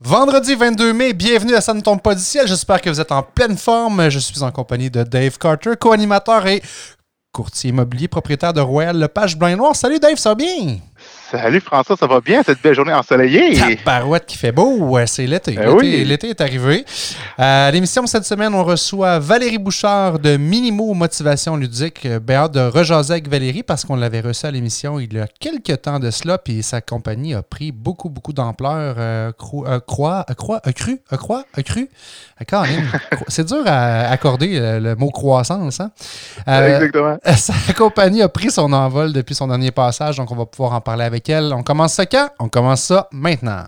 Vendredi 22 mai, bienvenue à Ça ne tombe pas du ciel. J'espère que vous êtes en pleine forme. Je suis en compagnie de Dave Carter, co-animateur et courtier immobilier, propriétaire de Royal Lepage Blanc Noir. Salut Dave, ça va bien? Salut François, ça va bien cette belle journée ensoleillée? barouette qui fait beau, ouais, c'est l'été. Ben oui. L'été est arrivé. À l'émission cette semaine, on reçoit Valérie Bouchard de Minimo Motivation Ludique. Ben hâte de rejaser avec Valérie parce qu'on l'avait reçu à l'émission il y a quelques temps de cela, puis sa compagnie a pris beaucoup, beaucoup d'ampleur. Euh, cro- euh, croix, euh, croix, euh, cru, euh, croix, euh, cru. Euh, c'est dur à accorder euh, le mot croissance, hein? Euh, Exactement. sa compagnie a pris son envol depuis son dernier passage, donc on va pouvoir en parler avec On commence ça quand? On commence ça maintenant.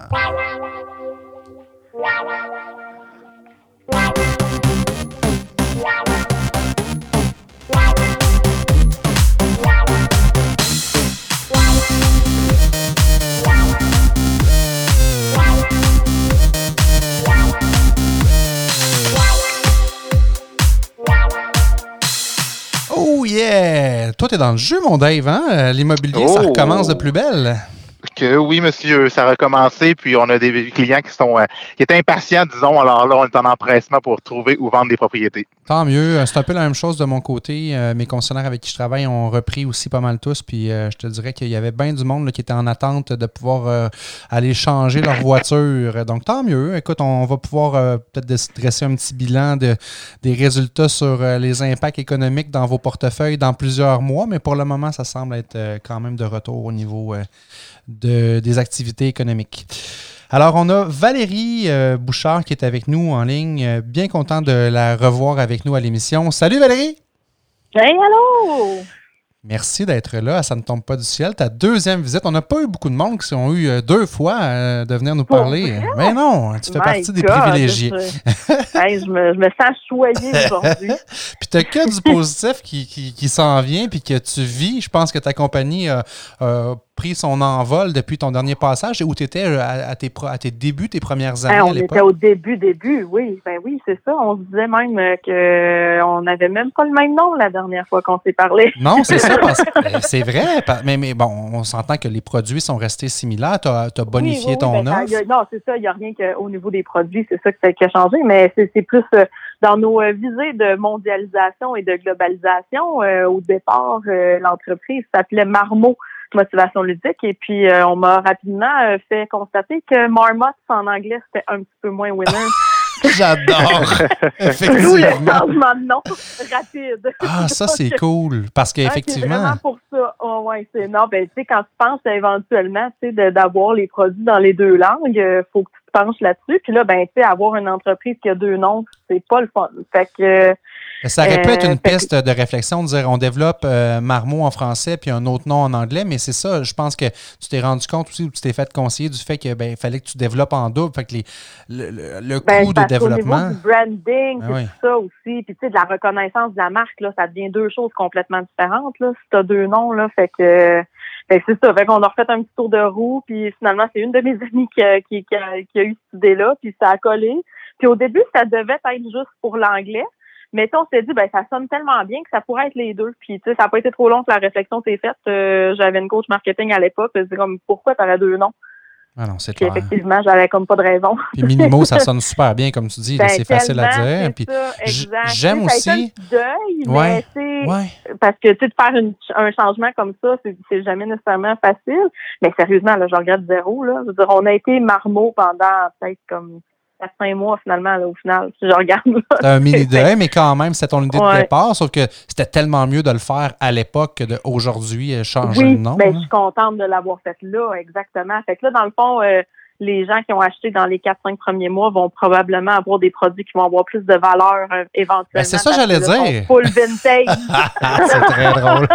Toi, t'es dans le jeu, mon Dave, hein? Euh, L'immobilier, ça Oh. recommence de plus belle. Que oui, monsieur, ça a recommencé, puis on a des clients qui sont euh, qui étaient impatients, disons. Alors là, on est en empressement pour trouver ou vendre des propriétés. Tant mieux. Euh, C'est un peu la même chose de mon côté. Euh, mes concessionnaires avec qui je travaille ont repris aussi pas mal tous. Puis je te dirais qu'il y avait bien du monde qui était en attente de pouvoir aller changer leur voiture. Donc tant mieux. Écoute, on va pouvoir peut-être dresser un petit bilan de, des résultats sur les impacts économiques dans vos portefeuilles dans plusieurs mois. Mais pour le moment, ça semble être quand même de retour au niveau de, des activités économiques. Alors, on a Valérie euh, Bouchard qui est avec nous en ligne. Euh, bien content de la revoir avec nous à l'émission. Salut Valérie! Hey, allô! Merci d'être là. Ça ne tombe pas du ciel. Ta deuxième visite. On n'a pas eu beaucoup de monde qui ont eu euh, deux fois euh, de venir nous parler. Mais non, tu fais My partie des privilégiés. je, hey, je, me, je me sens choyée aujourd'hui. Puis tu que du positif qui, qui, qui s'en vient puis que tu vis. Je pense que ta compagnie a, a pris son envol depuis ton dernier passage où tu étais à, à tes, à tes débuts, tes premières années Hey, à on était au début, début, oui. Ben oui, c'est ça. On se disait même euh, que on n'avait même pas le même nom la dernière fois qu'on s'est parlé. Non, c'est ça. parce- euh, c'est vrai. Mais, mais bon, on s'entend que les produits sont restés similaires. Tu as, bonifié Oui, oui, ton ben, offre. non, c'est ça. Il n'y a rien qu'au niveau des produits, c'est ça qui a, changé, mais c'est plus euh, dans nos euh, visées de mondialisation et de globalisation. euh, au départ, euh, l'entreprise s'appelait Marmot Motivation ludique et puis euh, on m'a rapidement euh, fait constater que Marmot en anglais c'était un petit peu moins winner. J'adore. D'où le changement de nom rapide. Ah, ça, c'est cool. Parce Ah, c'est qu'effectivement, vraiment pour ça. Oh, ouais, c'est non, ben tu sais quand tu penses éventuellement, tu sais d'avoir les produits dans les deux langues, euh, faut que tu penches là-dessus. Puis là, ben tu sais avoir une entreprise qui a deux noms, c'est pas le fun. Fait que euh, ça aurait pu euh, être une fait que- piste de réflexion de dire on développe euh, Marmot en français puis un autre nom en anglais, mais c'est ça. Je pense que tu t'es rendu compte aussi ou tu t'es fait conseiller du fait que ben, fallait que tu développes en double. Fait que les, le, le- le ben, coût de développement. niveau du branding, oui. tout ça aussi. Puis tu sais de la reconnaissance de la marque là, ça devient deux choses complètement différentes là. Si t'as deux noms là, fait que que c'est ça. Fait qu'on a refait un petit tour de roue, puis finalement, c'est une de mes amies qui a, qui, qui a, qui a eu cette idée-là, puis ça a collé. Puis au début, ça devait être juste pour l'anglais. Mais on s'est dit, ben ça sonne tellement bien que ça pourrait être les deux. Puis tu sais, ça n'a pas été trop long que la réflexion s'est faite. Euh, J'avais une coach marketing à l'époque. Je disais comme, pourquoi t'aurais deux noms? Ah non, c'est Puis clair. effectivement, j'avais comme pas de raison. Puis Minimo, ça sonne super bien, comme tu dis. Ben, c'est facile à dire. Puis j'aime aussi- deuil, Ouais. mais c'est ouais. parce que tu sais de faire une- un changement comme ça, c'est jamais nécessairement facile. Mais sérieusement, là, je regrette zéro. Là. Je veux dire, on a été marmot pendant peut-être comme 4-5 mois finalement, là, au final, si je regarde. là. C'était un mini deuil, mais quand même, c'était ton idée de départ. Sauf que c'était tellement mieux de le faire à l'époque que d'aujourd'hui, euh, changer oui, de nom. ben, je suis contente de l'avoir fait là, exactement. Fait que là, dans le fond, euh, les gens qui ont acheté dans les 4-5 premiers mois vont probablement avoir des produits qui vont avoir plus de valeur euh, éventuellement. Ben, c'est ça, j'allais dire. Full vintage. c'est très drôle.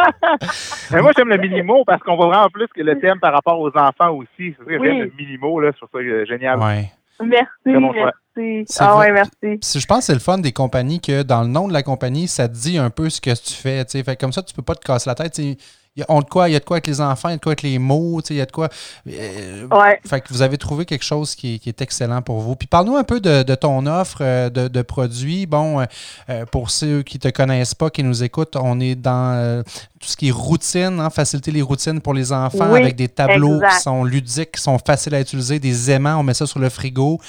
Mais moi, j'aime le minimo parce qu'on voit vraiment plus que le thème par rapport aux enfants aussi. C'est vrai, Oui. j'aime le minimo, là, je trouve ça génial. Ouais. Merci, bon merci. Ah ouais, merci. Je pense que c'est le fun des compagnies que dans le nom de la compagnie, ça te dit un peu ce que tu fais. tu sais. Fait que comme ça, tu peux pas te casser la tête. Il y a, on de quoi, il y a de quoi avec les enfants, il y a de quoi avec les mots, tu sais, il y a de quoi. euh, Ouais. Fait que vous avez trouvé quelque chose qui, est- qui est excellent pour vous. Puis parle-nous un peu de, de ton offre euh, de, de produits. Bon, euh, pour ceux qui ne te connaissent pas, qui nous écoutent, on est dans tout ce qui est routine, hein, faciliter les routines pour les enfants Oui, avec des tableaux exact. qui sont ludiques, qui sont faciles à utiliser, des aimants, on met ça sur le frigo.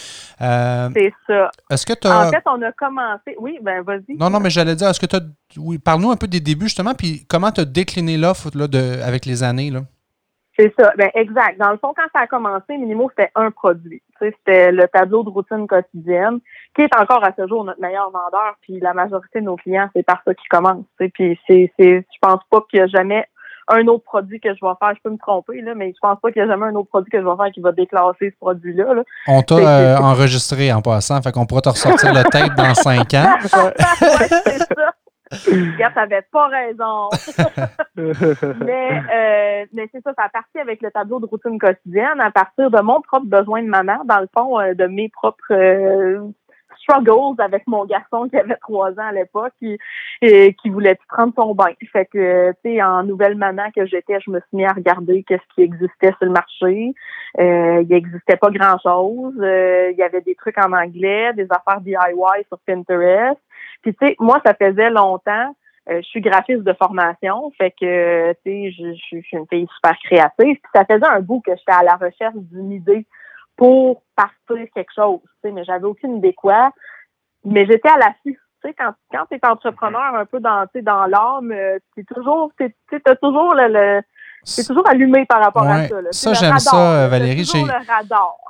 Euh, C'est ça. est-ce que tu as. En fait, on a commencé. Oui, ben vas-y. Non, non, mais j'allais dire, est-ce que tu as. Oui, parle-nous un peu des débuts, justement, puis comment tu as décliné l'offre là, de, avec les années. Là? C'est ça. Ben, exact. Dans le fond, quand ça a commencé, Minimo, c'était un produit. C'était le tableau de routine quotidienne, qui est encore à ce jour notre meilleur vendeur. Puis la majorité de nos clients, c'est par ça qu'ils commencent. tu sais. Puis c'est, c'est, je pense pas qu'il y a jamais un autre produit que je vais faire. Je peux me tromper, là, mais je pense pas qu'il y a jamais un autre produit que je vais faire qui va déclasser ce produit-là. là. On t'a euh, enregistré en passant, fait qu'on pourra te ressortir le tape dans cinq ans. c'est ça. Regarde, t'avais pas raison. mais euh, mais c'est ça, ça a parti avec le tableau de routine quotidienne à partir de mon propre besoin de maman, dans le fond, euh, de mes propres euh, struggles avec mon garçon qui avait trois ans à l'époque, qui, et qui voulait prendre son bain? Fait que, tu sais, en nouvelle maman que j'étais, je me suis mis à regarder qu'est-ce qui existait sur le marché. Euh, il n'existait pas grand-chose. Euh, il y avait des trucs en anglais, des affaires DIY sur Pinterest. Puis, tu sais, moi, ça faisait longtemps euh, je suis graphiste de formation, fait que tu sais, je suis une fille super créative. Puis ça faisait un bout que j'étais à la recherche d'une idée pour partir quelque chose, tu sais, mais j'avais aucune idée quoi. Mais j'étais à l'affût. Tu sais, quand, quand tu es entrepreneur un peu dans, tu sais, dans l'âme, euh, t'es toujours, t'es- tu as toujours le, le c'est toujours allumé par rapport à ça. là. Ça, j'aime ça. Valérie.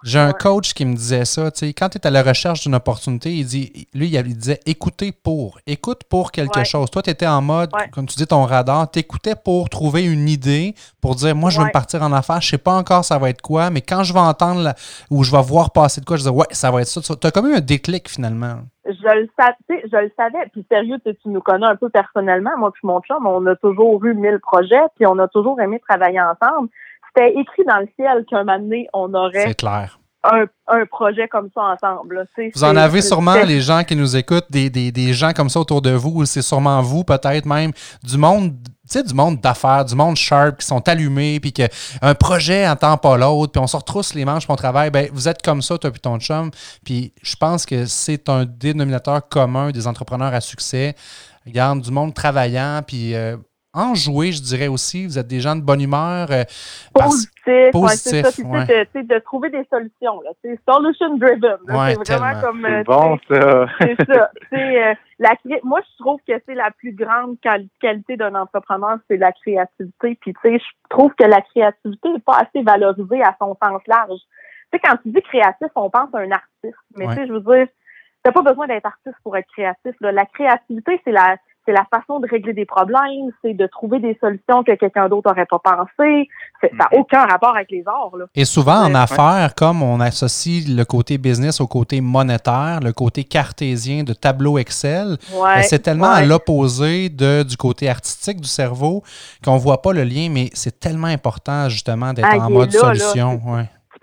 J'ai- un Ouais. coach qui me disait ça, quand tu es à la recherche d'une opportunité, il dit, lui, il disait écouter pour, écoute pour quelque Ouais. chose. Toi, tu étais en mode, comme tu dis, ton radar, tu écoutais pour trouver une idée, pour dire, moi, je veux Ouais. me partir en affaires, je sais pas encore ça va être quoi, mais quand je vais entendre la- ou je vais voir passer de quoi, je dis, ouais, ça va être ça. Tu as comme eu un déclic finalement. Je le savais, je le savais. Puis sérieux, tu nous connais un peu personnellement, moi puis mon chum, on a toujours eu mille projets, puis on a toujours aimé travailler ensemble. C'était écrit dans le ciel qu'un moment donné, on aurait clair. un, un projet comme ça ensemble. Vous en avez sûrement, les gens qui nous écoutent, des, des, des gens comme ça autour de vous, ou c'est sûrement vous, peut-être même, du monde, sais, du monde d'affaires, du monde sharp, qui sont allumés, puis qu'un projet n'entend pas l'autre, puis on se retrousse les manches, puis on travaille. Ben, vous êtes comme ça, toi puis ton chum, puis je pense que c'est un dénominateur commun des entrepreneurs à succès. Regarde, du monde travaillant, puis euh, enjoué, je dirais aussi. Vous êtes des gens de bonne humeur. euh, parce- Positif, ouais, Positif, c'est ça. Puis, tu sais, ouais. de, trouver des solutions. là. C'est solution driven. Ouais, c'est vraiment tellement. comme. euh, C'est bon, ça. c'est ça. Euh, la cré- Moi, je trouve que c'est la plus grande quali- qualité d'un entrepreneur, c'est la créativité. Puis, tu sais, je trouve que la créativité n'est pas assez valorisée à son sens large. Tu sais, quand tu dis créatif, on pense à un artiste. Mais Ouais. tu sais, je veux dire, t'as pas besoin d'être artiste pour être créatif. là. La créativité, c'est la c'est la façon de régler des problèmes, c'est de trouver des solutions que quelqu'un d'autre n'aurait pas pensé. Ça n'a aucun rapport avec les arts. Là. Et souvent en affaires, comme on associe le côté business au côté monétaire, le côté cartésien de tableau Excel, Ouais, ben, c'est tellement à l'opposé du côté artistique du cerveau qu'on voit pas le lien, mais c'est tellement important justement d'être Ah, en mode là, solution.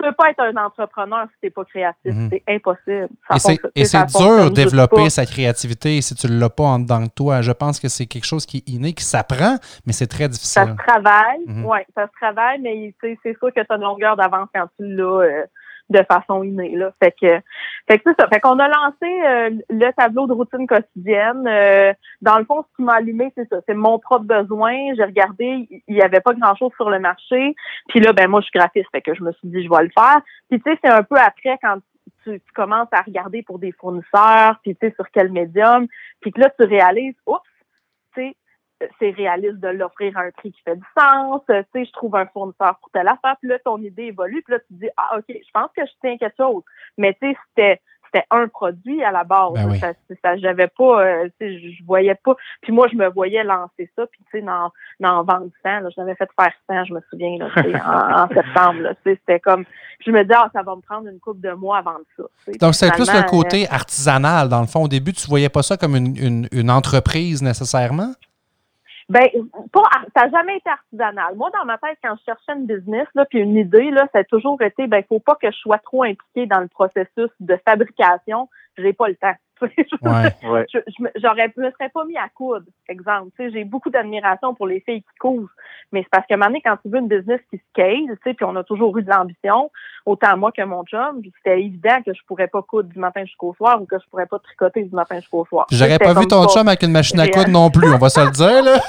Tu peux pas être un entrepreneur si t'es pas créatif. Mhm. C'est impossible. Ça Et c'est, ça dur de développer sa créativité si tu ne l'as pas en dedans de toi. Je pense que c'est quelque chose qui est inné, qui s'apprend, mais c'est très Ça difficile. se travaille, Mhm. ouais, ça se travaille, mais c'est sûr que tu as une longueur d'avance quand tu l'as euh, de façon innée. Là. Fait que, fait que c'est ça. Fait qu'on a lancé euh, le tableau de routine quotidienne. Euh, dans le fond, ce qui m'a allumé, c'est ça. C'est mon propre besoin. J'ai regardé, il y avait pas grand-chose sur le marché. Puis là, ben moi, je suis graphiste, fait que je me suis dit, je vais le faire. Puis tu sais, c'est un peu après quand tu, tu commences à regarder pour des fournisseurs, puis tu sais, sur quel médium, puis que là, tu réalises, oups, c'est réaliste de l'offrir à un prix qui fait du sens. Tu sais, je trouve un fournisseur pour telle affaire. Puis là, ton idée évolue. Puis là, tu te dis, ah, OK, je pense que je tiens quelque chose. Mais tu sais, c'était c'était un produit à la base. Ben oui. Ça, ça j'avais pas, euh, tu sais, je voyais pas. Puis moi, je me voyais lancer ça, puis tu sais, dans, dans vendre 100, là, je l'avais fait faire 100, je me souviens, là, en, en septembre, là, tu sais, c'était comme, je me dis, ah, ça va me prendre une couple de mois à vendre ça. Donc, c'est plus le côté artisanal, dans le fond. Au début, tu voyais pas ça comme une, une- une entreprise nécessairement? Ben, pas, ça n'a jamais été artisanal. Moi, dans ma tête, quand je cherchais une business, là, puis une idée, là, ça a toujours été, ben, faut pas que je sois trop impliquée dans le processus de fabrication. J'ai pas le temps. Ouais. Je, je me- j'aurais, je me serais pas mis à coudre, exemple. Tu sais, j'ai beaucoup d'admiration pour les filles qui cousent, mais c'est parce que maintenant, quand tu veux une business qui scale, tu sais, puis on a toujours eu de l'ambition, autant moi que mon chum, puis c'était évident que je pourrais pas coudre du matin jusqu'au soir ou que je pourrais pas tricoter du matin jusqu'au soir. J'aurais pas vu ton ça. chum avec une machine à coudre non plus, on va se le dire. Là.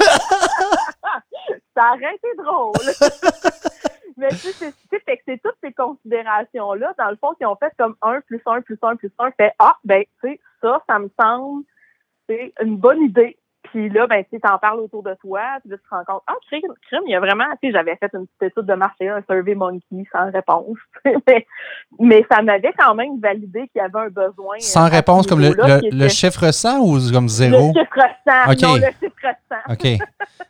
ça aurait été drôle. Mais tu sais, c'est c'est toutes ces considérations-là, dans le fond, qui ont fait comme 1 plus 1 plus 1 plus 1, fait Ah, ben, tu sais, ça, ça me semble c'est une bonne idée. Puis là, ben, tu t'en parles autour de toi, puis là, tu te rends compte, ah, crime, crime, il y a vraiment, tu sais, j'avais fait une petite étude de marché, un survey monkey, sans réponse. mais, mais ça m'avait quand même validé qu'il y avait un besoin. Sans réponse, comme le, le, chiffre 100 ou comme zéro? Le chiffre 100. Non, le chiffre 100. OK.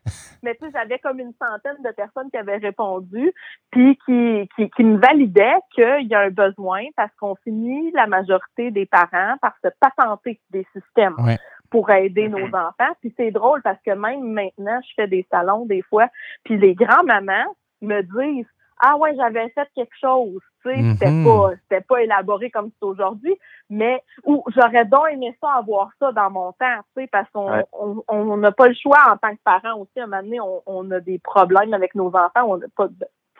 mais tu sais, j'avais comme une centaine de personnes qui avaient répondu, puis qui, qui, qui me validaient qu'il y a un besoin parce qu'on finit la majorité des parents par se patenter des systèmes. Ouais pour aider nos mm-hmm. enfants. Puis c'est drôle parce que même maintenant, je fais des salons des fois, puis les grands-mamans me disent Ah ouais, j'avais fait quelque chose. Tu sais, c'était mm-hmm. pas c'était pas élaboré comme c'est aujourd'hui, mais ou j'aurais donc aimé ça avoir ça dans mon temps, tu sais, parce qu'on on n'a pas le choix en tant que parents aussi. À un moment donné, on, a des problèmes avec nos enfants, on n'a pas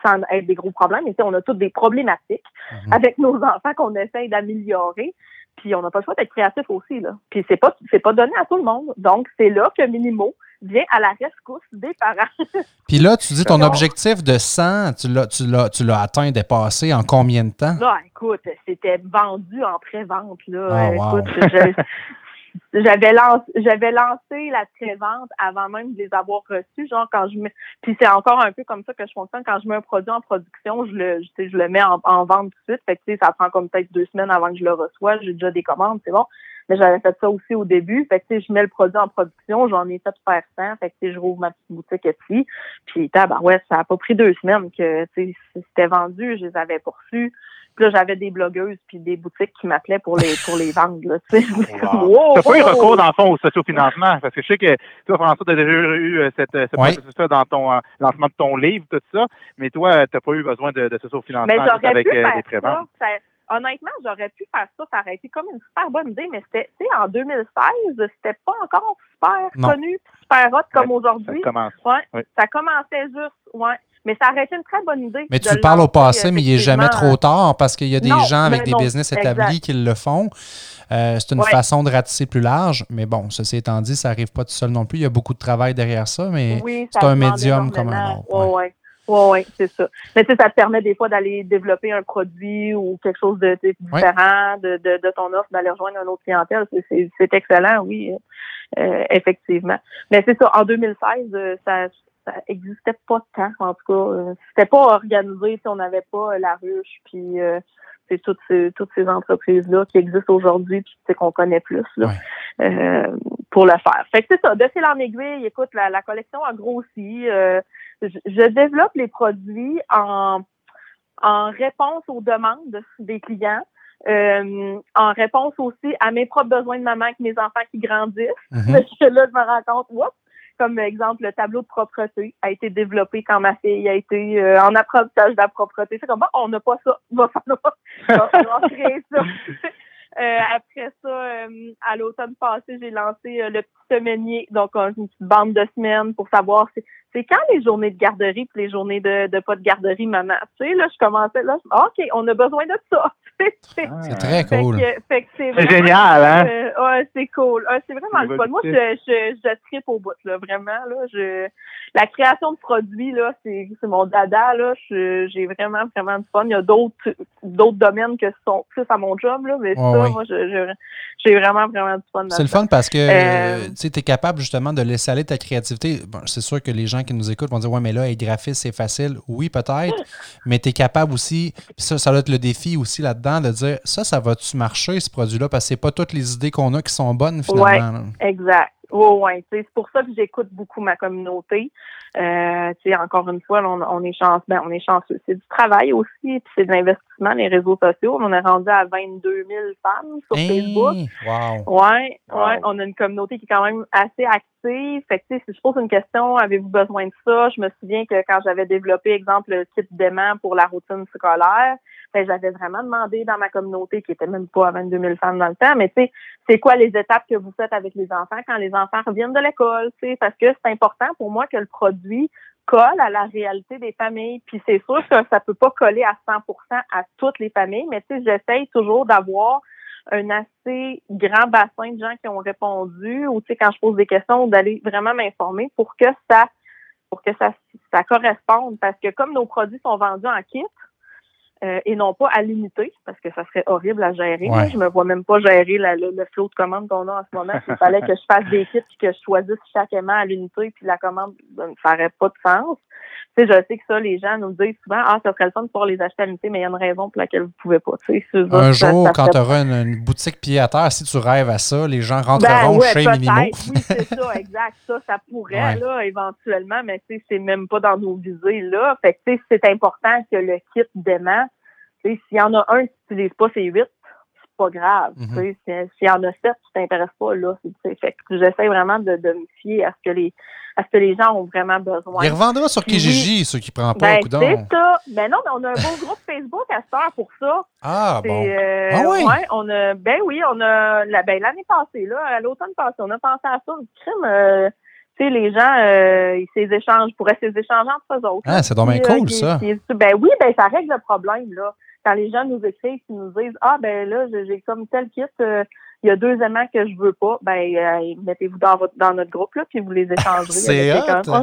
sans être des gros problèmes, mais on a toutes des problématiques mm-hmm. avec nos enfants qu'on essaye d'améliorer. Puis on n'a pas le choix d'être créatif aussi, là. Puis c'est pas c'est pas donné à tout le monde. Donc, c'est là que Minimo vient à la rescousse des parents. Puis là, tu dis ton objectif de 100, tu l'as, tu l'as, tu l'as atteint, dépassé en combien de temps? Là, écoute, c'était vendu en pré-vente. Là. Oh, écoute, je, j'avais lancé j'avais lancé la pré-vente avant même de les avoir reçus genre quand je puis c'est encore un peu comme ça que je fonctionne. Quand je mets un produit en production je le je, je le mets en, vente tout de suite. Fait que ça prend comme peut-être deux semaines avant que je le reçois. J'ai déjà des commandes c'est bon. Mais j'avais fait ça aussi au début. Fait que je mets le produit en production j'en ai fait faire 100 fait que je rouvre ma petite boutique ici. Puis ouais ça a pas pris deux semaines que c'était vendu je les avais poursus puis là, j'avais des blogueuses puis des boutiques qui m'appelaient pour les pour les vendre. Là, tu sais. Wow. pas eu recours, dans le fond, au sociofinancement? Parce que je sais que toi, François, tu as déjà eu euh, cette, cette oui. processus dans ton euh, lancement de ton livre, tout ça, mais toi, tu n'as pas eu besoin de, de sociofinancement avec pu euh, des préventes. honnêtement, j'aurais pu faire ça, ça aurait été comme une super bonne idée, mais c'était, tu sais, en 2016, c'était pas encore super connu, super hot comme aujourd'hui. Ça commence. Ouais, Ça commençait juste, ouais. Mais ça aurait été une très bonne idée. Mais tu parles au passé, mais il n'est jamais trop tard parce qu'il y a des gens avec des business établis qui le font. Euh, c'est une façon de ratisser plus large, mais bon, ceci étant dit, ça n'arrive pas tout seul non plus. Il y a beaucoup de travail derrière ça, mais c'est un médium comme un autre. Oui, oui. Oui, oui, c'est ça. Mais tu sais, ça te permet des fois d'aller développer un produit ou quelque chose de, différent de, de, de, ton offre, d'aller rejoindre un autre clientèle. C'est excellent, oui, euh, effectivement. Mais c'est ça, en 2016, euh, ça, ça existait pas tant, en tout cas. Euh, c'était pas organisé, si on n'avait pas la ruche, puis c'est toutes ces, toutes ces entreprises-là qui existent aujourd'hui, puis qu'on connaît plus là, pour le faire. Fait que c'est ça, de fil en aiguille, écoute, la, la collection a grossi je, développe les produits en, en réponse aux demandes des clients. Euh, en réponse aussi à mes propres besoins de maman avec mes enfants qui grandissent. Mm là, je me rends compte, comme exemple, le tableau de propreté a été développé quand ma fille a été euh, en apprentissage de la propreté. C'est comme, bon, on n'a pas ça, on va falloir, créer ça. Euh, après ça, à l'automne passé, j'ai lancé le petit semainier, donc une petite bande de semaines pour savoir si c'est quand les journées de garderie puis les journées de, de pas de garderie, maman? Tu sais, là, je commençais là, OK, on a besoin de ça. C'est très cool. c'est génial, hein? Euh, ouais, c'est cool. c'est vraiment le fun. Moi, je, je, je tripe au bout, là, vraiment. Là, je, la création de produits, là, c'est, c'est mon dada. Là, j'ai vraiment, vraiment du fun. Il y a d'autres, d'autres domaines que sont plus à mon job, là, mais ça, moi, je, j'ai vraiment, vraiment du fun. C'est le fun parce que euh, tu es capable justement de laisser aller ta créativité. Bon, c'est sûr que les gens qui nous écoutent vont dire Ouais, mais là, être graphiste, c'est facile. Oui, peut-être, mais tu es capable aussi, ça, ça doit être le défi aussi là-dedans, de dire ça, ça va-tu marcher, ce produit-là, parce que c'est pas toutes les idées qu'on a qui sont bonnes finalement. Oui, exact. Oui, oui. C'est pour ça que j'écoute beaucoup ma communauté. Euh, encore une fois, on, on, est chanceux, ben, on est chanceux. C'est du travail aussi, puis c'est de l'investissement, les réseaux sociaux. On est rendu à 22 000 femmes sur Facebook. Wow. Ouais, ouais. On a une communauté qui est quand même assez active. Fait que, si je pose une question, avez-vous besoin de ça? Je me souviens que quand j'avais développé, exemple, le kit d'aimant pour la routine scolaire, ben, j'avais vraiment demandé dans ma communauté, qui était même pas à 22 000 femmes dans le temps, mais tu sais, c'est quoi les étapes que vous faites avec les enfants quand les enfants reviennent de l'école, tu sais, parce que c'est important pour moi que le produit colle à la réalité des familles. Puis c'est sûr que ça peut pas coller à 100% à toutes les familles, mais tu sais, j'essaye toujours d'avoir un assez grand bassin de gens qui ont répondu ou tu sais quand je pose des questions d'aller vraiment m'informer pour que ça pour que ça, ça corresponde. Parce que comme nos produits sont vendus en kit, euh, et non pas à l'unité, parce que ça serait horrible à gérer. Ouais. Je me vois même pas gérer la- le, le flot de commandes qu'on a en ce moment. S'il fallait que je fasse des kits et que je choisisse chaque aimant à l'unité, puis la commande, ça ne ferait pas de sens. Tu sais, je sais que ça, les gens nous disent souvent, ah, ça serait le fun de pouvoir les acheter à l'unité, mais il y a une raison pour laquelle vous pouvez pas. Un ça- jour, ça quand tu auras une, une boutique pied à terre, si tu rêves à ça, les gens ben, rentreront ouais, chez. Minimo. Oui, c'est ça, exact. Ça, ça pourrait, Ouais. là, éventuellement, mais tu sais, c'est même pas dans nos visées, là. Fait que, tu sais, c'est important que le kit sais, s'il y en a un qui n'utilise pas ses huit, pas grave. Tu sais, si- s'il y en a sept, tu t'intéresses pas, là. Fait que j'essaie vraiment de, de me fier à ce que les, à ce que les gens ont vraiment besoin. Il revendra sur Kijiji, ceux qui ne prennent pas, Ben, coudonc. c'est ça. Ben non, mais on a un beau groupe Facebook à heure pour ça. Ah, bon. euh, Ah ouais? ouais, on a, ben oui, on a, la, ben l'année passée, là, à l'automne passé, on a pensé à ça, du crime, euh, tu sais, les gens, euh, ils ces échanges, pourraient s'échanger entre eux autres. Ah, c'est donc bien euh, cool, ça. ben oui, ben ça règle le problème, là. Quand les gens nous écrivent, ils nous disent, ah, ben là, j'ai comme tel kit, euh, il y a deux aimants que je veux pas, ben, euh, mettez-vous dans votre, dans notre groupe, là, puis vous les échangerez. C'est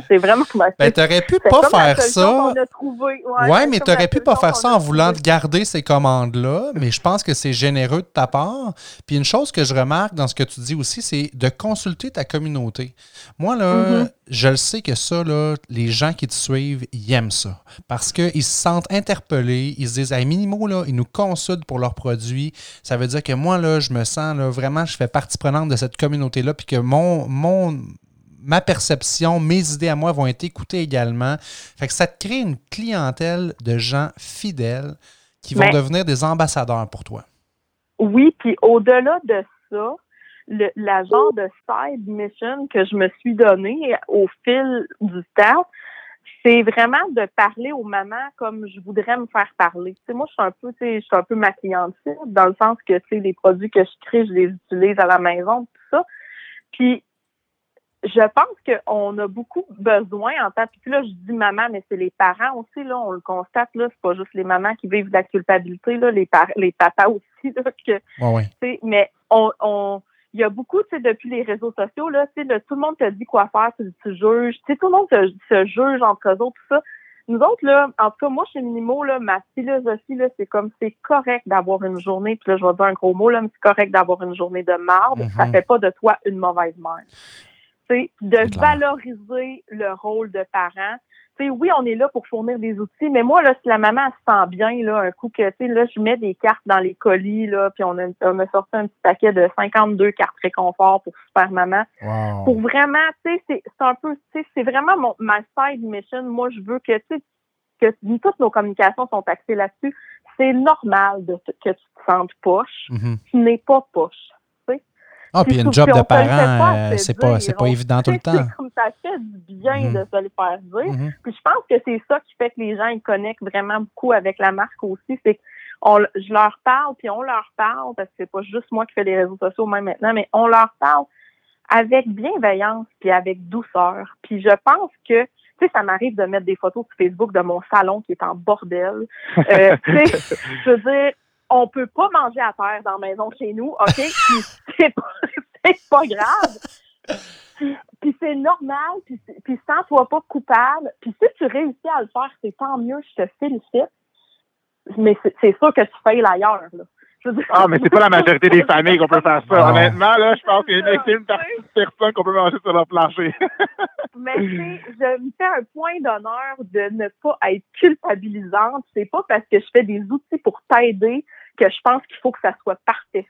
C'est vraiment, ben, t'aurais pu pas faire ça. trouvée. Ouais, c'est mais t'aurais pu pas faire ça en voulant garder ces commandes-là, mais je pense que c'est généreux de ta part. Puis une chose que je remarque dans ce que tu dis aussi, c'est de consulter ta communauté. Moi, là, Mhm. je le sais que ça, là, les gens qui te suivent, ils aiment ça. Parce qu'ils se sentent interpellés, ils se disent, hey, Minimo, là, ils nous consultent pour leurs produits. Ça veut dire que moi, là, je me sens, là, vraiment, je fais partie prenante de cette communauté-là, puis que mon, mon, ma perception, mes idées à moi vont être écoutées également. Fait que ça te crée une clientèle de gens fidèles qui vont devenir des ambassadeurs pour toi. Oui, puis au-delà de ça, le, la genre de side mission que je me suis donnée au fil du temps, c'est vraiment de parler aux mamans comme je voudrais me faire parler. Tu sais, moi, je suis un peu, tu sais, je suis un peu ma cliente dans le sens que, tu sais, les produits que je crée, je les utilise à la maison, tout ça. Puis, je pense qu'on a beaucoup besoin en tant puis là je dis maman mais c'est les parents aussi là on le constate là c'est pas juste les mamans qui vivent de la culpabilité là les par les papas aussi là que Ouais, ouais. tu sais, mais on, on, il y a beaucoup, tu sais, depuis les réseaux sociaux, là, tu sais, tout le monde te dit quoi faire, tu, tu juges, tu sais, tout le monde se, se juge entre eux autres, tout ça. Nous autres, là, en tout cas, moi, chez Minimo, là, ma philosophie, là, c'est comme, c'est correct d'avoir une journée, puis là, je vais dire un gros mot, là, mais c'est correct d'avoir une journée de marde, Mhm. ça fait pas de toi une mauvaise mère. Tu sais, de valoriser le rôle de parent. Tu sais, oui, on est là pour fournir des outils, mais moi, là, si la maman elle se sent bien, là, un coup que, tu sais, là, je mets des cartes dans les colis, là, puis on a, on a sorti un petit paquet de 52 cartes réconfort pour Super Maman. Wow. Pour vraiment, tu sais, c'est c'est un peu, tu sais, c'est vraiment mon, ma side mission. Moi, je veux que, tu sais, que toutes nos communications sont axées là-dessus. C'est normal de, que tu te sentes poche. Tu n'es pas poche. Ah, puis une job de parent, euh, c'est pas, pas évident tout le temps. comme ça fait du bien Mhm. de se le faire dire. Mhm. Puis je pense que c'est ça qui fait que les gens ils connectent vraiment beaucoup avec la marque aussi. C'est que on- je leur parle, puis on leur parle, parce que c'est pas juste moi qui fais les réseaux sociaux même maintenant, mais on leur parle avec bienveillance puis avec douceur. Puis je pense que tu sais, ça m'arrive de mettre des photos sur Facebook de mon salon qui est en bordel. Euh, tu sais, je veux dire, on peut pas manger à terre dans la maison chez nous, OK? Puis c'est pas, grave. Puis, puis c'est normal, puis, puis sens-toi pas coupable. Puis si tu réussis à le faire, c'est tant mieux, je te félicite. Mais c'est sûr que tu failles ailleurs, là. Je veux dire- Ah, mais c'est pas la majorité des familles qu'on peut faire ça. Honnêtement, là, je pense qu'il y a une infime partie de personnes qu'on peut manger sur leur plancher. Mais je me fais un point d'honneur de ne pas être culpabilisante. C'est pas parce que je fais des outils pour t'aider que je pense qu'il faut que ça soit parfait.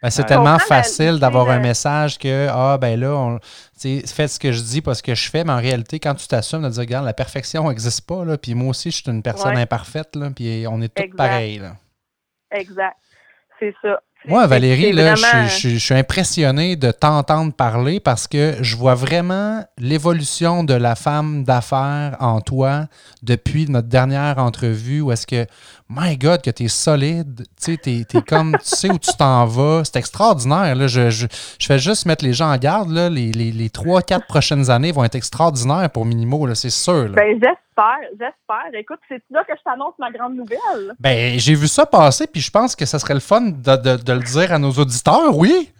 Ben, c'est tellement facile d'avoir un le- message que, ah, ben là, on, faites ce que je dis parce que je fais, mais en réalité, quand tu t'assumes de dire, regarde, la perfection n'existe pas, là, puis moi aussi, je suis une personne Ouais. imparfaite, là, puis on est tous pareils. Là. Exact. C'est ça. Moi, Valérie, là, vraiment- je suis impressionné de t'entendre parler parce que je vois vraiment l'évolution de la femme d'affaires en toi depuis notre dernière entrevue où est-ce que, my God, que tu es solide, tu sais, t'es- t'es comme, tu sais où tu t'en vas. C'est extraordinaire. Là. Je, je, je fais juste mettre les gens en garde. Là. Les, les, les 3-4 prochaines années vont être extraordinaires pour Minimo, là, c'est sûr. là. Ben, j'espère, j'espère. Écoute, c'est là que je t'annonce ma grande nouvelle. Ben, j'ai vu ça passer, puis je pense que ça serait le fun de, de- de le dire à nos auditeurs, oui?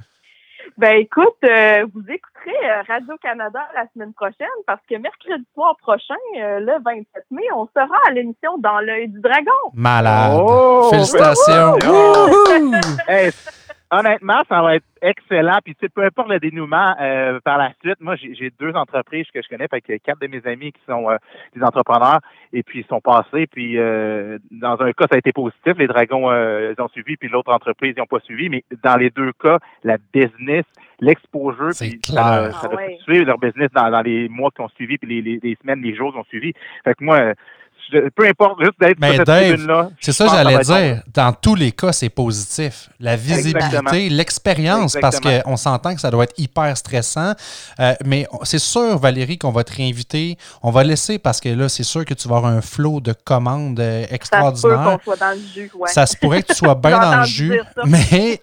Ben écoute, euh, vous écouterez euh, Radio-Canada la semaine prochaine parce que mercredi soir prochain, euh, le 27 mai, on sera à l'émission Dans l'œil du dragon. Malade. Oh! Félicitations. Wouhou! Hey, honnêtement, ça va être excellent. Puis, tu sais, peu importe le dénouement euh, par la suite, moi, j'ai j'ai deux entreprises que je connais, avec quatre de mes amis qui sont euh, des entrepreneurs, et puis ils sont passés. Puis, euh, dans un cas, ça a été positif. Les Dragons, euh, ils ont suivi, puis l'autre entreprise, ils n'ont pas suivi. Mais dans les deux cas, la business, l'exposure, puis ça a- clair. ça a Ah ouais. suivi leur business dans, dans les mois qui ont suivi, puis les, les, les semaines, les jours qui ont suivi. Fait que moi, peu importe, juste d'être Mais sur cette Dave, tribune-là. C'est ça que j'allais dire. Dans tous les cas, c'est positif. La visibilité, l'expérience, parce qu'on s'entend que ça doit être hyper stressant. Euh, mais c'est sûr, Valérie, qu'on va te réinviter. On va laisser parce que là, c'est sûr que tu vas avoir un flot de commandes euh, Ça se extraordinaires. qu'on soit dans le jus, ouais. Ça se pourrait que tu sois bien dans le jus, mais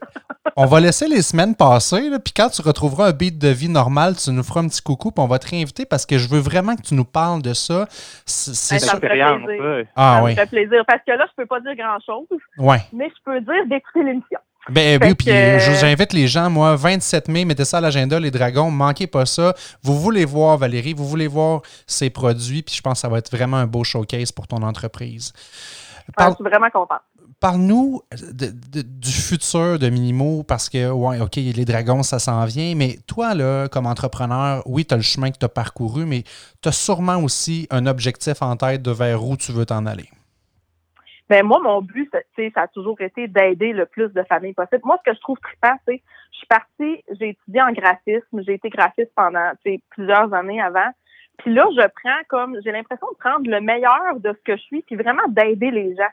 on va laisser les semaines passer. là, Puis quand tu retrouveras un beat de vie normal, tu nous feras un petit coucou, puis on va te réinviter parce que je veux vraiment que tu nous parles de ça. C'est sûr. Ça me ferait Expérience, plaisir. Ah ça oui. me fait plaisir parce que là, je peux pas dire grand-chose, Ouais. mais je peux dire d'écouter l'émission. Ben Fait oui, puis que- les gens, moi, 27 mai, mettez ça à l'agenda, les dragons, manquez pas ça. Vous voulez voir Valérie, vous voulez voir ses produits, puis je pense que ça va être vraiment un beau showcase pour ton entreprise. Je suis vraiment contente. Parle-nous du futur de Minimo, parce que, ouais, OK, les dragons, ça s'en vient, mais toi, là, comme entrepreneur, oui, tu as le chemin que tu as parcouru, mais tu as sûrement aussi un objectif en tête de vers où tu veux t'en aller. Ben moi, mon but, ça a toujours été d'aider le plus de familles possible. Moi, ce que je trouve trippant, c'est je suis partie, j'ai étudié en graphisme, j'ai été graphiste pendant plusieurs années avant. Puis là, je prends comme j'ai l'impression de prendre le meilleur de ce que je suis, puis vraiment d'aider les gens.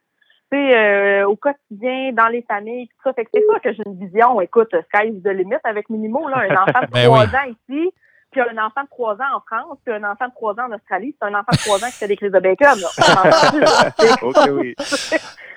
Sais, euh, au quotidien, dans les familles, tout ça. Fait que c'est sûr que j'ai une vision, écoute, sky is the limit avec Minimo, là, un enfant de Ben trois oui. ans ici, puis un enfant de trois ans en France, puis un enfant de trois ans en Australie, c'est un enfant de trois ans qui fait des crises de bacon, là. On s'entend-tu, là? C'est- OK, oui.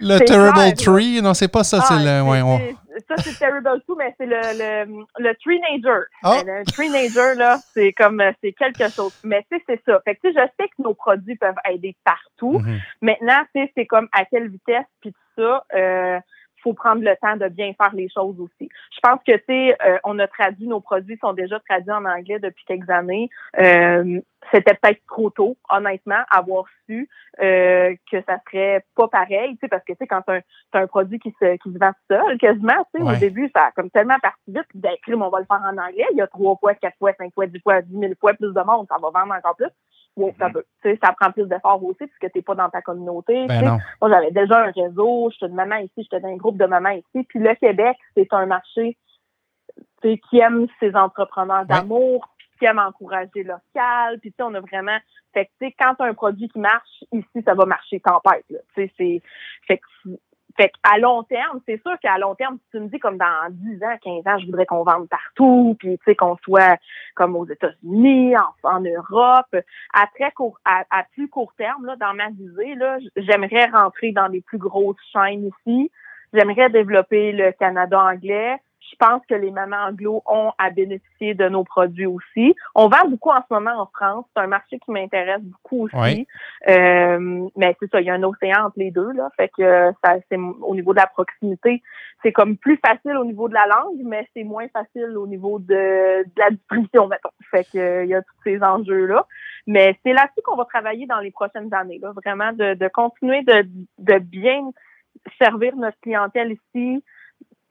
Le Terrible. Tree, non, c'est pas ça, c'est Ah, le. ouais, c'est- Ça, c'est Terrible Too, mais c'est le, le, le Treenager. Ah. Le Treenager, là, c'est comme, euh, c'est quelque chose. Mais tu sais, c'est ça. Fait que tu sais, je sais que nos produits peuvent aider partout. Mhm. Maintenant, tu sais, c'est comme à quelle vitesse, puis tout ça, euh, faut prendre le temps de bien faire les choses aussi. Je pense que, tu sais, euh, on a traduit, nos produits sont déjà traduits en anglais depuis quelques années. Euh, c'était peut-être trop tôt, honnêtement, avoir su euh, que ça serait pas pareil, tu sais, parce que, tu sais, quand t'as un, un produit qui se, qui se vend seul, quasiment, tu sais, Ouais. au début, ça a comme tellement parti vite, puis ben, on va le faire en anglais, il y a trois fois, quatre fois, cinq fois, dix fois, dix mille fois plus de monde, ça va vendre encore plus. Wow, ça, peut, tu sais, ça prend plus d'efforts aussi, puisque t'es pas dans ta communauté. Ben. Moi, j'avais déjà un réseau, j'étais une maman ici, j'étais dans un groupe de mamans ici. Puis le Québec, c'est un marché tu sais, qui aime ses entrepreneurs d'amour, qui aime encourager local. Puis tu sais, on a vraiment... Fait que tu sais, quand tu as un produit qui marche, ici, ça va marcher tempête. Là. Tu sais, c'est... Fait que fait qu'à long terme, c'est sûr qu'à long terme, si tu me dis comme dans 10 ans, 15 ans, je voudrais qu'on vende partout, puis tu sais, qu'on soit comme aux États-Unis, en, Europe. À très court, à, à plus court terme, là, dans ma visée, là, j'aimerais rentrer dans les plus grosses chaînes ici. J'aimerais développer le Canada anglais. Je pense que les mamans anglo ont à bénéficier de nos produits aussi. On vend beaucoup en ce moment en France. C'est un marché qui m'intéresse beaucoup aussi. Oui. Euh, mais c'est ça, il y a un océan entre les deux. Là, fait que euh, ça, c'est au niveau de la proximité, c'est comme plus facile au niveau de la langue, mais c'est moins facile au niveau de, de la distribution, mettons. Fait que euh, il y a tous ces enjeux-là. Mais c'est là-dessus qu'on va travailler dans les prochaines années. Là, vraiment de, de continuer de, de bien servir notre clientèle ici,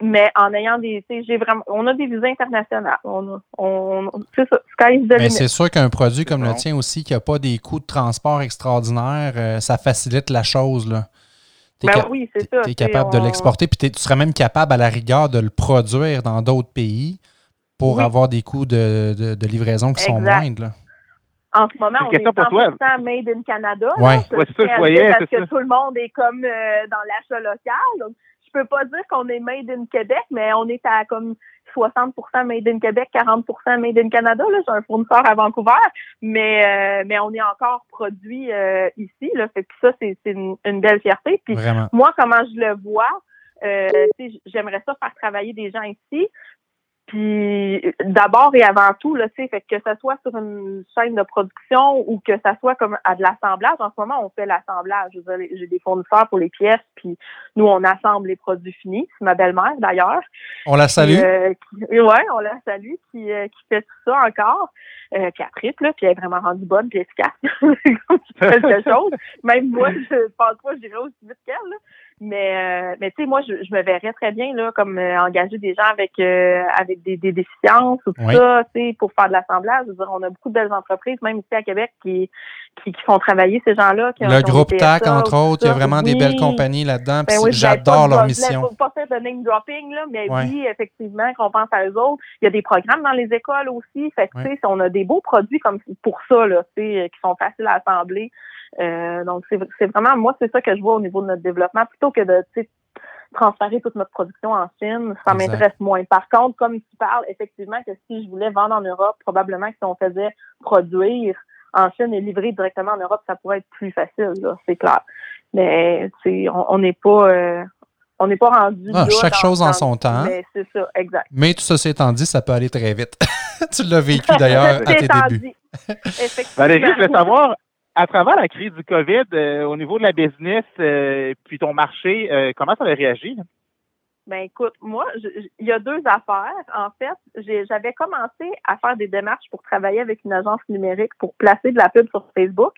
mais en ayant des, tu sais, j'ai vraiment, on a des visées internationales. On, on, c'est ça, sky is the Mais c'est sûr qu'un produit comme le bon. tien aussi, qui n'a pas des coûts de transport extraordinaires, euh, ça facilite la chose. Là. T'es Ben oui, c'est t'es- ça. t'es tu sais, capable de l'exporter, puis tu serais même capable à la rigueur de le produire dans d'autres pays pour Oui. avoir des coûts de, de- de livraison qui sont moindres. là. En ce moment, on est pour toi. 100% made in Canada. Ouais, c'est ça, je voyais, Parce c'est que ça. tout le monde est comme euh, dans l'achat local. Donc, peux pas dire qu'on est made in Québec, mais on est à comme 60% made in Québec, 40% made in Canada. Là, j'ai un fournisseur à Vancouver, mais euh, mais on est encore produit euh, ici. Là, fait que ça, c'est c'est une, une belle fierté. Puis Vraiment. moi, comment je le vois, euh, j'aimerais ça faire travailler des gens ici. Puis d'abord et avant tout, là, fait que ce soit sur une chaîne de production ou que ça soit comme à de l'assemblage, en ce moment, on fait l'assemblage. J'ai des fournisseurs pour les pièces, puis nous, on assemble les produits finis. C'est ma belle-mère, d'ailleurs. On la salue. Euh, oui, on la salue, qui, euh, qui fait tout ça encore. Euh, puis après, puis elle est vraiment rendue bonne puis efficace. quelque chose. Même moi, je pense pas que j'irai aussi vite qu'elle. Mais, euh, mais tu sais, moi, je, me verrais très bien là, comme euh, engager des gens avec euh, avec des, des, déficiences ou tout ça, tu sais, pour faire de l'assemblage. on a beaucoup de belles entreprises, même ici à Québec, qui, qui, font travailler ces gens-là. Le groupe TAC, entre autres, il y a vraiment des belles compagnies là-dedans. Ben j'adore leur mission. Je pas faire de name dropping, là, mais oui, effectivement, qu'on pense à eux autres. Il y a des programmes dans les écoles aussi. Fait que, on a des beaux produits comme pour ça, là, tu sais, qui sont faciles à assembler. Euh, donc, c'est vraiment, moi, c'est ça que je vois au niveau de notre développement, plutôt que de transférer toute notre production en Chine, ça m'intéresse moins. Par contre, comme tu parles, effectivement, que si je voulais vendre en Europe, probablement que si on faisait produire en Chine et livrer directement en Europe, ça pourrait être plus facile, c'est clair. Mais on n'est pas euh, on n'est pas rendu ah, chaque chose en son temps. Mais c'est ça, exact. Mais tout ça étant dit, ça peut aller très vite. tu l'as vécu d'ailleurs à tes débuts. Valérie, je voulais savoir, à travers la crise du COVID, euh, au niveau de la business, euh, puis ton marché, euh, comment ça a réagi? Ben écoute, moi, il y a deux affaires. En fait, j'avais commencé à faire des démarches pour travailler avec une agence numérique pour placer de la pub sur Facebook,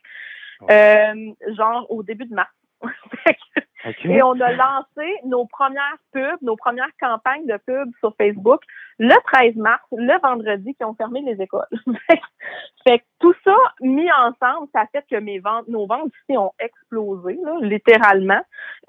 genre au début de mars. Et on a lancé nos premières pubs, nos premières campagnes de pubs sur Facebook le 13 mars, le vendredi, qui ont fermé les écoles. fait que tout ça mis ensemble, ça fait que mes ventes, nos ventes ici ont explosé, littéralement.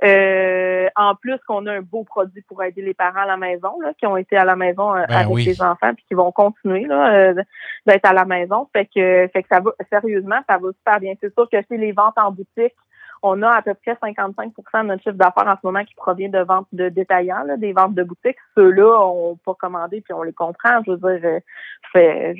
Euh, en plus qu'on a un beau produit pour aider les parents à la maison, là, qui ont été à la maison euh, ben avec les enfants, puis qui vont continuer là, euh, d'être à la maison. Fait que, fait que ça va, sérieusement, ça va super bien. C'est sûr que c'est les ventes en boutique on a à peu près 55% de notre chiffre d'affaires en ce moment qui provient de ventes de détaillants, des ventes de boutiques. Ceux-là, on pas commandé puis on les comprend. Je veux dire, euh, fait,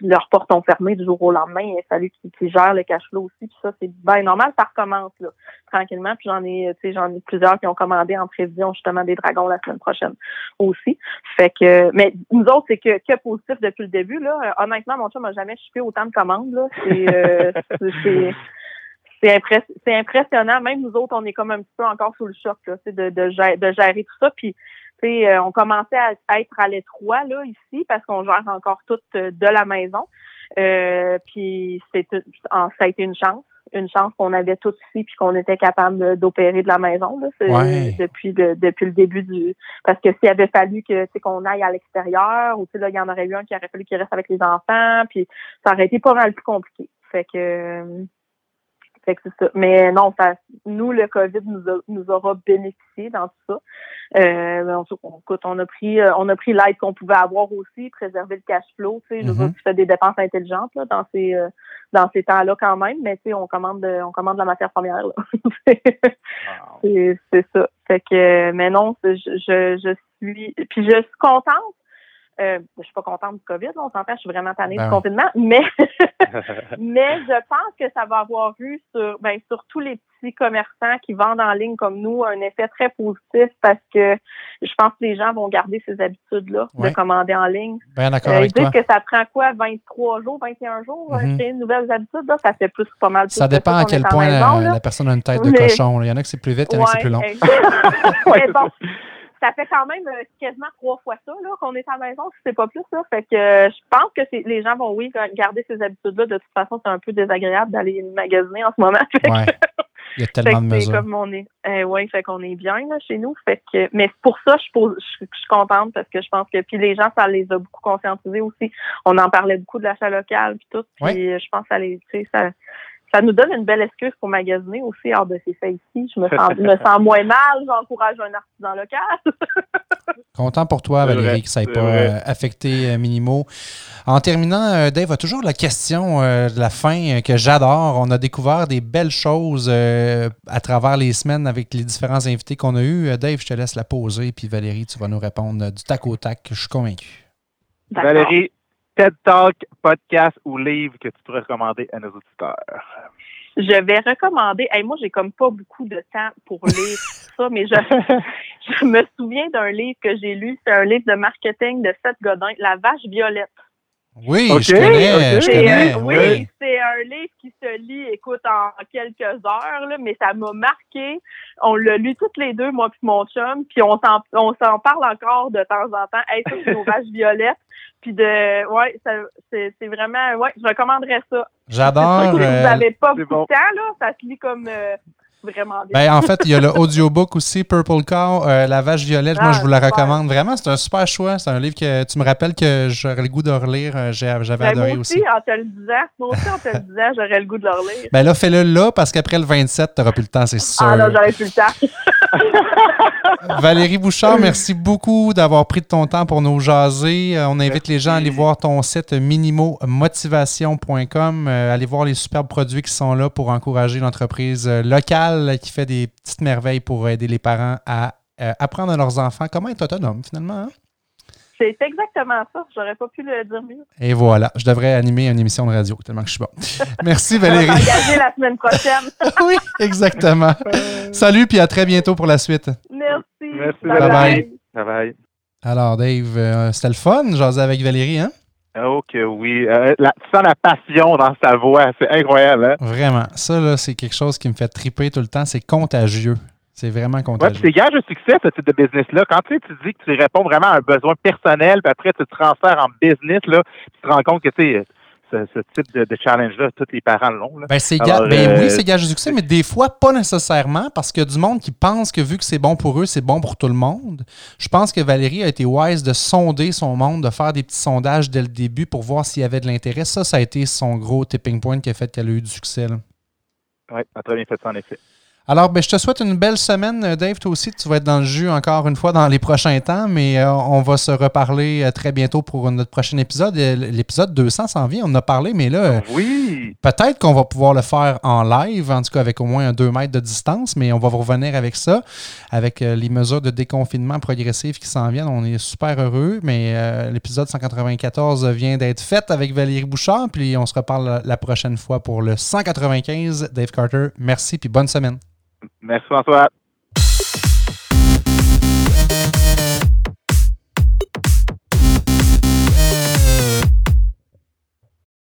leurs portes ont fermé du jour au lendemain. Il a fallu qu'ils gèrent le cash flow aussi. Puis ça, c'est bien normal. Ça recommence là, tranquillement. Puis j'en ai, j'en ai plusieurs qui ont commandé en prévision justement des dragons la semaine prochaine aussi. Fait que, mais nous autres, c'est que, que positif depuis le début. Là. Honnêtement, mon chum m'a jamais chipé autant de commandes. Là. C'est, euh, c'est impressionnant. Même nous autres, on est comme un petit peu encore sous le choc là, de, de, gérer, de gérer tout ça. Puis, euh, on commençait à, être à l'étroit là ici parce qu'on gère encore tout euh, de la maison. Euh, puis c'est ça a été une chance, une chance qu'on avait tout ici puis qu'on était capable d'opérer de la maison là, depuis le depuis le début du parce que s'il avait fallu que qu'on aille à l'extérieur ou là il y en aurait eu un qui aurait fallu qu'il reste avec les enfants puis ça aurait été pas mal plus compliqué. Fait que mais non, ça, nous, le COVID nous, nous aura bénéficié dans tout ça. Euh, on, écoute, on a pris, euh, on a pris l'aide qu'on pouvait avoir aussi, préserver le cash flow. Tu sais, mm tu des dépenses intelligentes là, dans ces, euh, dans ces temps-là quand même, mais tu sais, on commande, on commande la matière première. C'est ça. Fait que, mais non, je, je, je suis, puis je suis contente euh, je suis pas contente du COVID, on s'entend, je suis vraiment tannée du ben confinement, mais mais je pense que ça va avoir eu sur ben, sur tous les petits commerçants qui vendent en ligne comme nous un effet très positif parce que je pense que les gens vont garder ces habitudes-là de commander en ligne. Bien d'accord euh, ils disent que ça prend quoi, 23 jours, 21 jours, mm -hmm. créer une nouvelle habitude, là, ça fait plus pas mal. ça dépend à quel point la, personne a une tête de cochon. Il y en a que c'est plus vite, il y en a que c'est plus long. ça fait quand même euh, quasiment trois fois ça là qu'on est à la maison, si c'est pas plus ça. Fait que euh, je pense que les gens vont oui garder ces habitudes-là. De toute façon, c'est un peu désagréable d'aller magasiner en ce moment. Ouais. Il y a tellement de mesures. Comme on est, euh, ouais, fait qu'on est bien là, chez nous. Fait que, mais pour ça, je, je, suis contente parce que je pense que puis les gens, ça les a beaucoup conscientisés aussi. On en parlait beaucoup de l'achat local puis tout. Puis je pense que ça les, ça, ça nous donne une belle excuse pour magasiner aussi. Ah, ben, c'est ça ici. Je me sens, me sens moins mal. J'encourage un artisan local. Content pour toi, Valérie, que ça n'ait pas euh, affecté euh, Minimo. En terminant, euh, Dave a toujours la question de la fin que j'adore. On a découvert des belles choses à travers les semaines avec les différents invités qu'on a eus. Dave, je te laisse la poser, puis Valérie, tu vas nous répondre du tac au tac. Je suis convaincu. Valérie, TED Talk, podcast ou livre que tu pourrais recommander à nos auditeurs? Je vais recommander. Hey, moi, j'ai comme pas beaucoup de temps pour lire ça, mais je, je me souviens d'un livre que j'ai lu, c'est un livre de marketing de Seth Godin, La vache violette. Oui, je connais, je C'est connais. un- oui. oui, c'est un livre qui se lit, écoute, en quelques heures, là, mais ça m'a marqué. On l'a lu toutes les deux, moi puis mon chum, puis on s'en on s'en parle encore de temps en temps. Hey, ça, c'est nos vaches violettes. Puis de ouais, ça- c'est c'est vraiment ouais, je recommanderais ça. J'adore. Si vous euh, n'avez pas beaucoup bon. de temps, là, ça se lit comme euh, vraiment bien. Ben, en fait, il y a le audiobook aussi, Purple Cow, euh, La vache violette. Moi, Ah, je vous la super. recommande. Vraiment, c'est un super choix. C'est un livre que tu me rappelles que j'aurais le goût de relire. Euh, J'avais Ben, adoré moi aussi. aussi, en te le disant, moi aussi, en te le disant, j'aurais le goût de le relire. Ben là, fais-le là, parce qu'après le 27, tu n'auras plus le temps, c'est sûr. Ah non, j'aurais plus le temps. Valérie Bouchard, merci beaucoup d'avoir pris de ton temps pour nous jaser. Euh, on invite les gens à aller voir ton site minimomotivation.com, aller voir les superbes produits qui sont là pour encourager l'entreprise euh, locale qui fait des petites merveilles pour aider les parents à euh, apprendre à leurs enfants comment être autonome finalement. hein? C'est exactement ça. J'aurais pas pu le dire mieux. Et voilà, je devrais animer une émission de radio tellement que je suis bon. Merci On va Valérie. la semaine prochaine. oui, exactement. Salut puis à très bientôt pour la suite. Merci. Merci, Bye Valérie. bye. Bye bye. Alors Dave, euh, c'était le fun, jaser avec Valérie, hein? Oh que oui. Euh, la, tu sens la passion dans sa voix. C'est incroyable. Hein? Vraiment. Ça, là, c'est quelque chose qui me fait triper tout le temps. C'est contagieux. C'est vraiment Ouais, contagieux. c'est gage de succès, ce type de business-là. Quand tu, sais, tu dis que tu réponds vraiment à un besoin personnel, puis après tu te transfères en business, là, tu te rends compte que tu sais, ce, ce type de, de challenge-là, tous les parents l'ont. Ben, Alors, ben euh, oui, c'est gage de succès, mais des fois, pas nécessairement, parce qu'il y a du monde qui pense que vu que c'est bon pour eux, c'est bon pour tout le monde. Je pense que Valérie a été wise de sonder son monde, de faire des petits sondages dès le début pour voir s'il y avait de l'intérêt. Ça, ça a été son gros tipping point qui a fait qu'elle a eu du succès. Oui, as très bien fait ça, en effet. Alors, ben, je te souhaite une belle semaine, euh, Dave. Toi aussi, tu vas être dans le jus encore une fois dans les prochains temps, mais euh, on va se reparler euh, très bientôt pour notre prochain épisode. L'épisode 200 s'en vient, on en a parlé, mais là, euh, Oui. peut-être qu'on va pouvoir le faire en live, en tout cas avec au moins un 2 mètres de distance, mais on va vous revenir avec ça, avec les mesures de déconfinement progressif qui s'en viennent. On est super heureux, mais euh, l'épisode 194 vient d'être fait avec Valérie Bouchard, puis on se reparle la prochaine fois pour le 195. Dave Carter, merci, puis bonne semaine. Merci, François.